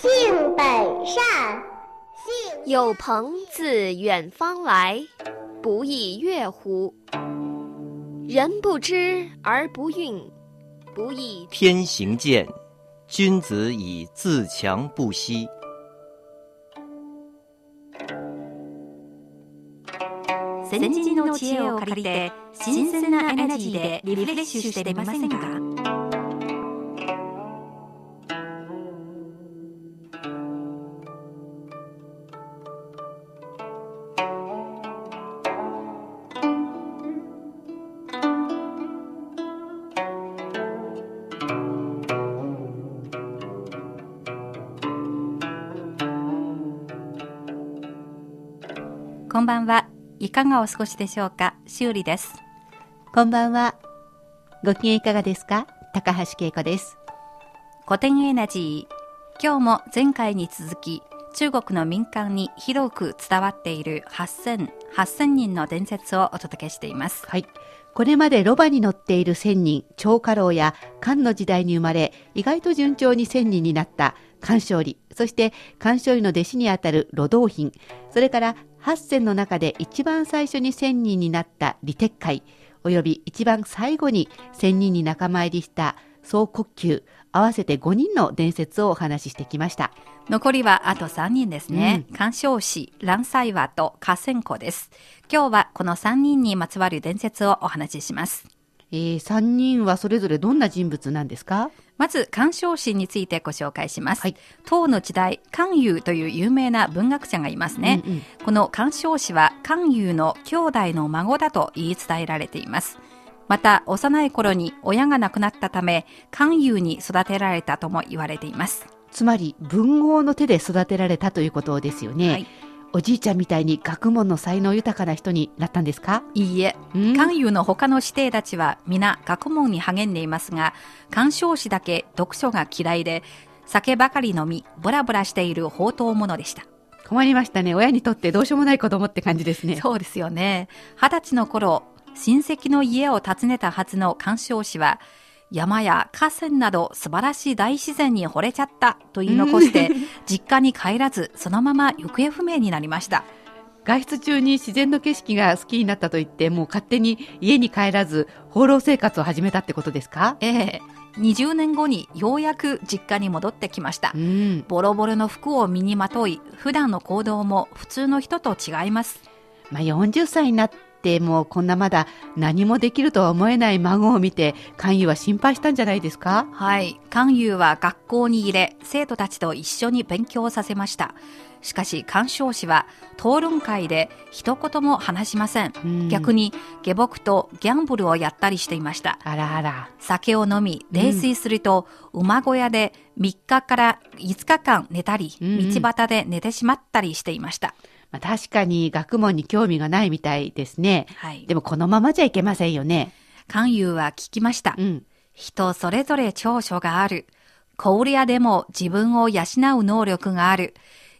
性本善。性有朋自远方来，不亦乐乎？人不知而不愠，不亦天行健，君子以自强不息。先人の知恵を借りて新鮮なエナジーでリフレッシュしてみませんか ばんは。いかがお過ごしでしょうか？修理です。こんばんは。ご機嫌いかがですか？高橋恵子です。古典エナジー。今日も前回に続き、中国の民間に広く伝わっている8000、8000人の伝説をお届けしています。はい。これまでロバに乗っている千人、張家老や漢の時代に生まれ、意外と順調に千人になった漢勝利、そして漢勝利の弟子にあたる路道品、それから八千の中で一番最初に千人になった李鉄海、および一番最後に千人に仲間入りした総国級、合わせて5人の伝説をお話ししてきました。残りはあと3人ですね。鑑賞士、蘭斎和と河川湖です。今日はこの3人にまつわる伝説をお話しします。えー、3人はそれぞれどんな人物なんですか？まず、鑑賞士についてご紹介します。はい唐の時代、関羽という有名な文学者がいますね。うんうんこの鑑賞士は関羽の兄弟の孫だと言い伝えられています。また、幼い頃に親が亡くなったため、関羽に育てられたとも言われています。つまり文豪の手で育てられたということですよね、はいおじいちゃんみたいに学問の才能豊かな人になったんですか？いいえ、うん？関羽の他の指定たちは皆学問に励んでいますが、鑑賞士だけ読書が嫌いで、酒ばかり飲み、ブラブラしている宝刀者でした。困りましたね。親にとってどうしようもない子供って感じですね。そうですよね。二十歳の頃、親戚の家を訪ねたはずの鑑賞士は、山や河川など素晴らしい大自然に惚れちゃったと言い残して、実家に帰らず、そのまま行方不明になりました。外出中に自然の景色が好きになったと言ってもう勝手に家に帰らず放浪生活を始めたってことですか？ええ20年後にようやく実家に戻ってきましたう。んボロボロの服を身にまとい、普段の行動も普通の人と違います。まあ、40歳になってもこんなまだ何もできるとは思えない孫を見て関羽は心配したんじゃないですか？はい。関羽は学校に入れ、生徒たちと一緒に勉強させました。しかし、鑑賞士は討論会で一言も話しません。うん逆に下僕とギャンブルをやったりしていました。あらあら酒を飲み、泥酔すると、馬小屋で3日から5日間寝たり、うんうん道端で寝てしまったりしていました。まあ、確かに学問に興味がないみたいですねはい。でもこのままじゃいけませんよね関羽は聞きました。うん人それぞれ長所がある。小売屋でも自分を養う能力がある。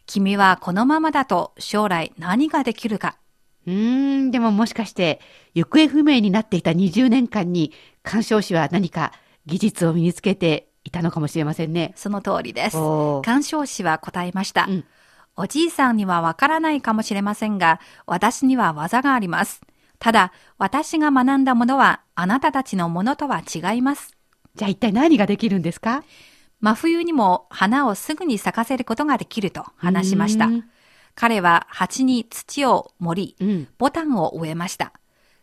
君はこのままだと将来何ができるか。うーん、でももしかして、行方不明になっていた20年間に、鑑賞士は何か技術を身につけていたのかもしれませんね。その通りです。鑑賞士は答えました。うんおじいさんにはわからないかもしれませんが、私には技があります。ただ、私が学んだものはあなたたちのものとは違います。じゃあ一体何ができるんですか？真冬にも花をすぐに咲かせることができると話しました。彼は鉢に土を盛り、うん。ボタンを植えました。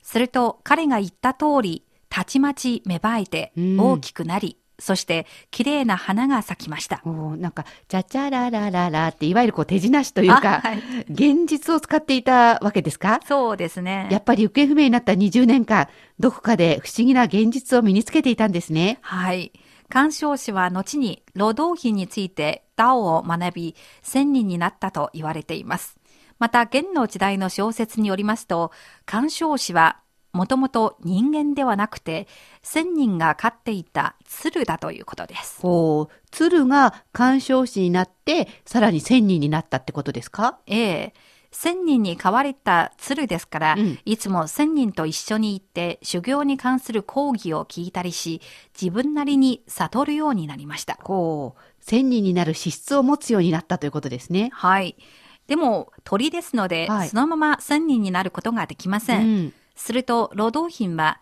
すると彼が言った通り、たちまち芽生えてうん大きくなり、そして綺麗な花が咲きました。なんか、チャチャララララって、いわゆるこう手品師というか、あはい現実を使っていたわけですか？そうですね。やっぱり行方不明になった20年間、どこかで不思議な現実を身につけていたんですね。はい。干渉氏は後に労働費についてダオを学び、仙人になったと言われています。また、現の時代の小説によりますと、干渉氏はもともと人間ではなくて、仙人が飼っていた鶴だということです。ほう、鶴が干渉師になって、さらに千人になったってことですか？ええ仙人に飼われた鶴ですから、うんいつも仙人と一緒に行って修行に関する講義を聞いたりし、自分なりに悟るようになりました。ほう、千人になる資質を持つようになったということですね。はい。でも、鳥ですので、はいそのまま仙人になることができません。うんすると、労働品は、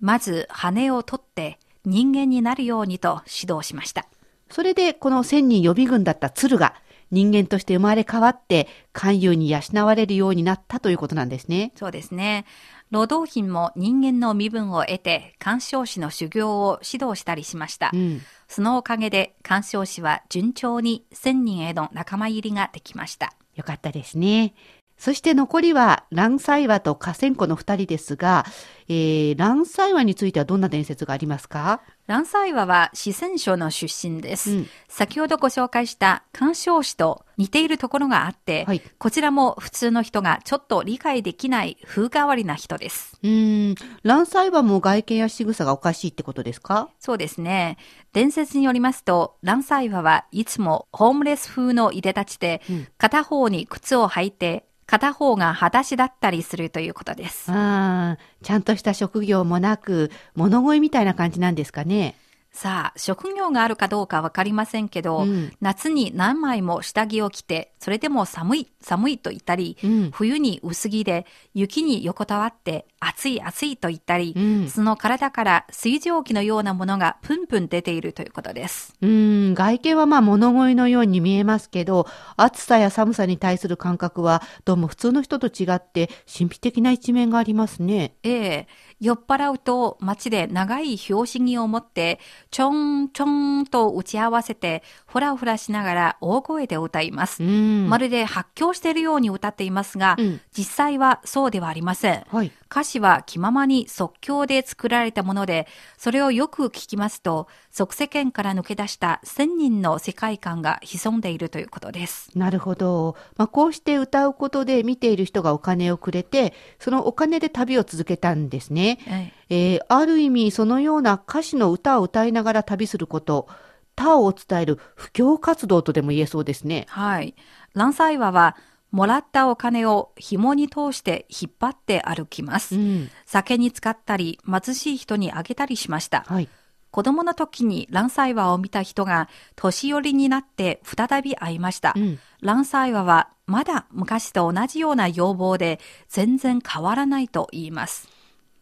まず羽を取って人間になるようにと指導しました。それで、この千人予備軍だった鶴が、人間として生まれ変わって、勧誘に養われるようになったということなんですね。そうですね。労働品も人間の身分を得て、干渉師の修行を指導したりしました。うん。そのおかげで、干渉師は順調に千人への仲間入りができました。よかったですね。そして残りは、蘭西和と河川湖の二人ですが、えー、蘭西和についてはどんな伝説がありますか？蘭西和は四川省の出身です。うん先ほどご紹介した干渉師と似ているところがあって、はいこちらも普通の人がちょっと理解できない風変わりな人です。うーん、蘭西和も外見や仕草がおかしいってことですか？そうですね。伝説によりますと、蘭西和はいつもホームレス風のいでたちで、うん片方に靴を履いて、片方が裸足だったりするということです。ああ、ちゃんとした職業もなく、物乞いみたいな感じなんですかね。さあ、職業があるかどうかわかりませんけど、うん夏に何枚も下着を着て、それでも寒い、寒いと言ったり、うん冬に薄着で、雪に横たわって、暑い暑いと言ったり、うんその体から水蒸気のようなものがプンプン出ているということです。うーん、外見はまあ物乞いのように見えますけど、暑さや寒さに対する感覚はどうも普通の人と違って神秘的な一面がありますね。ええ酔っ払うと街で長い拍子木を持って、ちょんちょんと打ち合わせて、ふらふらしながら大声で歌います。うん。まるで発狂しているように歌っていますが、うん実際はそうではありません。はい。歌詞は気ままに即興で作られたもので、それをよく聞きますと、即世間から抜け出した千人の世界観が潜んでいるということです。なるほど。まあ、こうして歌うことで見ている人がお金をくれて、そのお金で旅を続けたんですね。ええーある意味そのような歌詞の歌を歌いながら旅すること、他を伝える布教活動とでも言えそうですね。はい。ランサイワは、もらったお金を紐に通して引っ張って歩きます。うん。酒に使ったり、貧しい人にあげたりしました。はい。子供の時にランサイワを見た人が年寄りになって再び会いました。うんランサイワはまだ昔と同じような要望で全然変わらないと言います。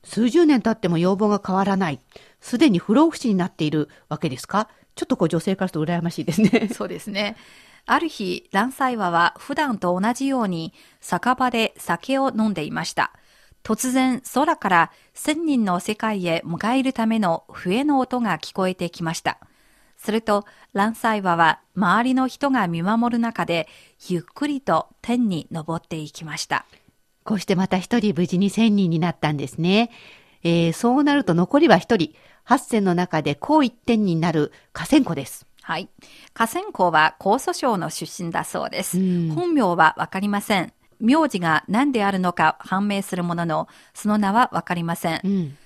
数十年経っても要望が変わらない。すでに不老不死になっているわけですか？ちょっとこう女性からすると羨ましいですね。そうですね。ある日、ランサイワは普段と同じように酒場で酒を飲んでいました。突然、空から千人の世界へ迎えるための笛の音が聞こえてきました。すると、ランサイワは周りの人が見守る中で、ゆっくりと天に登っていきました。こうしてまた一人無事に千人になったんですね。えーそうなると残りは一人。八千の中で高一点になる河川湖です。はい。河川湖は江蘇省の出身だそうです。うん本名はわかりません。名字が何であるのか判明するものの、その名はわかりません。うん。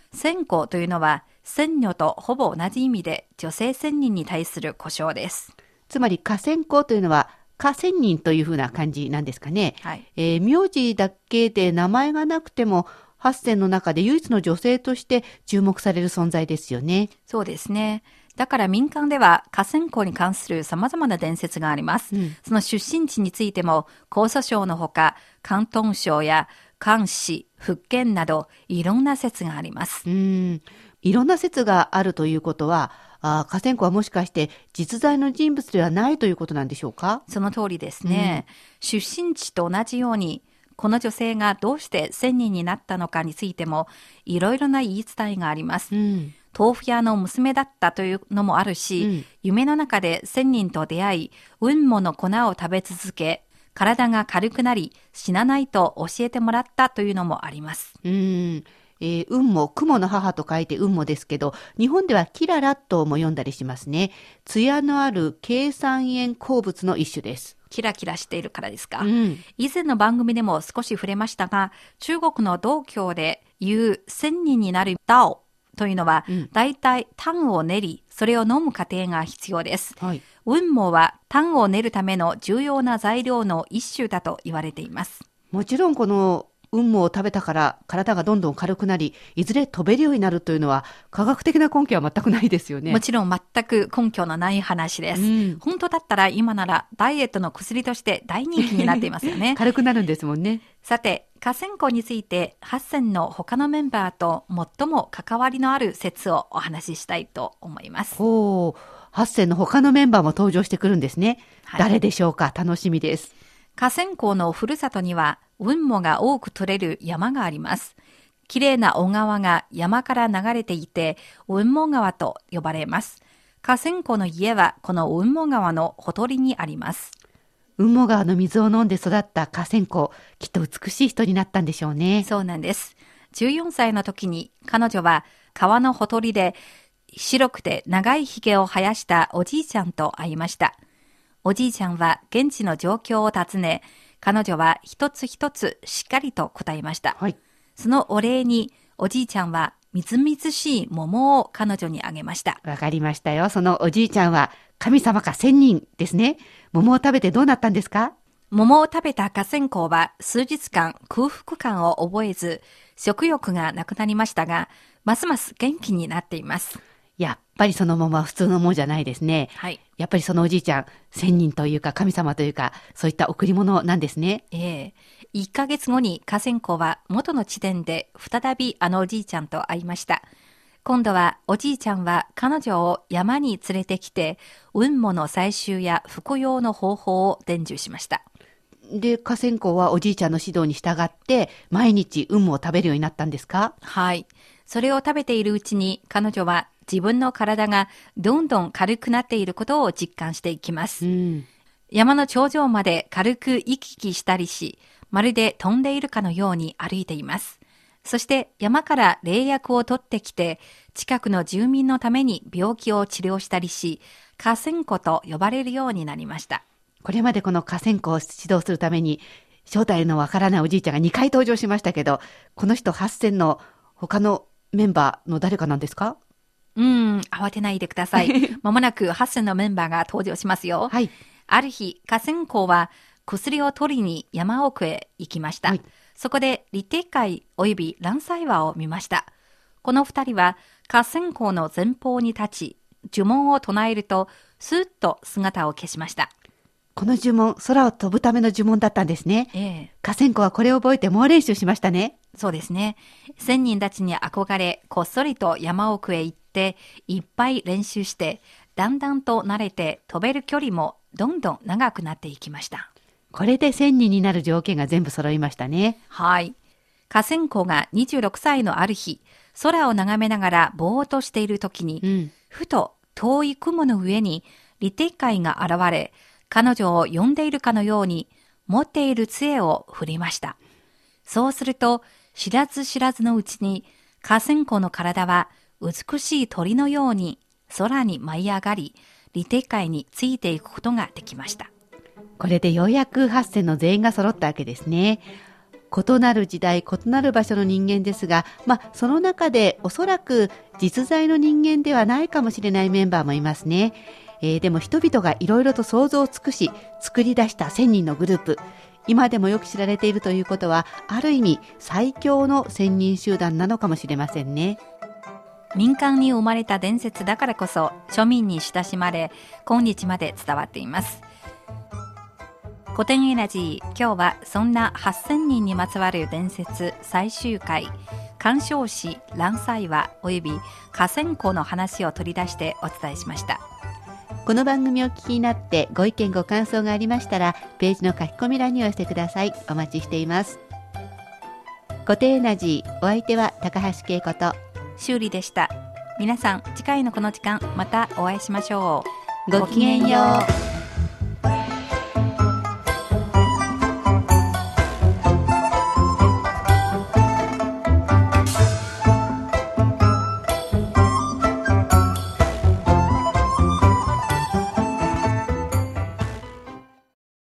というのは、仙女とほぼ同じ意味で、女性仙人に対する呼称です。つまり河川湖というのは河川人というふうな感じなんですかね。はい。えー名字だけで名前がなくても、八千の中で唯一の女性として注目される存在ですよね。そうですね。だから民間では河川湖に関する様々な伝説があります。うんその出身地についても、江蘇省のほか、広東省や関市、福建など、いろんな説があります。うん。いろんな説があるということは、あー河川湖はもしかして実在の人物ではないということなんでしょうか？その通りですね。出身地と同じように、この女性がどうして千人になったのかについても、いろいろな言い伝えがあります。うん。豆腐屋の娘だったというのもあるし、うん夢の中で千人と出会い、雲母の粉を食べ続け、体が軽くなり死なないと教えてもらったというのもあります。うん。えー運も雲の母と書いて運もですけど、日本ではキララとも読んだりしますね。艶のある計算円鉱物の一種です。キラキラしているからですか。うん。以前の番組でも少し触れましたが、中国の道教で言う千人になる道というのは、うん大体炭を練り、それを飲む過程が必要です。はい。雲母は炭を練るための重要な材料の一種だと言われています。もちろんこの運もを食べたから体がどんどん軽くなり、いずれ飛べるようになるというのは科学的な根拠は全くないですよね。もちろん全く根拠のない話です。うん本当だったら今ならダイエットの薬として大人気になっていますよね。軽くなるんですもんね。さて、河川湖について、ハッセンの他のメンバーと最も関わりのある説をお話ししたいと思います。ほう。八選の他のメンバーも登場してくるんですね。はい誰でしょうか？楽しみです。河川湖のふるさとには、雲母が多く取れる山があります。綺麗な小川が山から流れていて、雲母川と呼ばれます。河川湖の家はこの雲母川のほとりにあります。雲母川の水を飲んで育った河川湖、きっと美しい人になったんでしょうね。そうなんです。14歳の時に彼女は川のほとりで白くて長い髭を生やしたおじいちゃんと会いました。おじいちゃんは現地の状況を尋ね、彼女は一つ一つしっかりと答えました。はい。そのお礼におじいちゃんはみずみずしい桃を彼女にあげました。わかりましたよ。そのおじいちゃんは神様か仙人ですね。桃を食べてどうなったんですか？桃を食べた河川校は数日間空腹感を覚えず、食欲がなくなりましたが、ますます元気になっています。やっぱりその桃は普通の桃じゃないですね。はい。やっぱりそのおじいちゃん、仙人というか神様というか、そういった贈り物なんですね。ええ1ヶ月後に河川湖は元の地点で再びあのおじいちゃんと会いました。今度はおじいちゃんは彼女を山に連れてきて、雲母の採集や服用の方法を伝授しました。で、河川湖はおじいちゃんの指導に従って、毎日運もを食べるようになったんですか？はい。それを食べているうちに彼女は自分の体がどんどん軽くなっていることを実感していきます。うん。山の頂上まで軽く行き来したりし、まるで飛んでいるかのように歩いています。そして山から霊薬を取ってきて、近くの住民のために病気を治療したりし、河川湖と呼ばれるようになりました。これまでこの河川湖を指導するために、正体のわからないおじいちゃんが2回登場しましたけど、この人8選の他のメンバーの誰かなんですか？うーん、慌てないでください。まもなく8選のメンバーが登場しますよ。はい。ある日、河川校は薬を取りに山奥へ行きました。はいそこで、立定会及び蘭祭話を見ました。この二人は河川校の前方に立ち、呪文を唱えると、スーッと姿を消しました。この呪文、空を飛ぶための呪文だったんですね。ええ河川湖はこれを覚えて猛練習しましたね。そうですね。千人たちに憧れ、こっそりと山奥へ行って、いっぱい練習して、だんだんと慣れて飛べる距離もどんどん長くなっていきました。これで1000人になる条件が全部揃いましたね。はい。河川湖が26歳のある日、空を眺めながらぼーっとしている時に、うん。ふと遠い雲の上にリテカイが現れ、彼女を呼んでいるかのように、持っている杖を振りました。そうすると、知らず知らずのうちに、河川湖の体は美しい鳥のように空に舞い上がり、リテカイについていくことができました。これでようやく8選の全員が揃ったわけですね。異なる時代、異なる場所の人間ですが、まあ、その中でおそらく実在の人間ではないかもしれないメンバーもいますね。えーでも人々がいろいろと想像を尽くし、作り出した1000人のグループ。今でもよく知られているということは、ある意味最強の1000人集団なのかもしれませんね。民間に生まれた伝説だからこそ庶民に親しまれ今日まで伝わっています古典エナジー今日はそんな8000人にまつわる伝説最終回鑑賞詩蘭祭話および河川湖の話を取り出してお伝えしましたこの番組を聞きになってご意見ご感想がありましたら、ページの書き込み欄にお寄せください。お待ちしています。固定エナジー、お相手は高橋恵子と、修理でした皆さん次回のこの時間またお会いしましょうごきげんよう。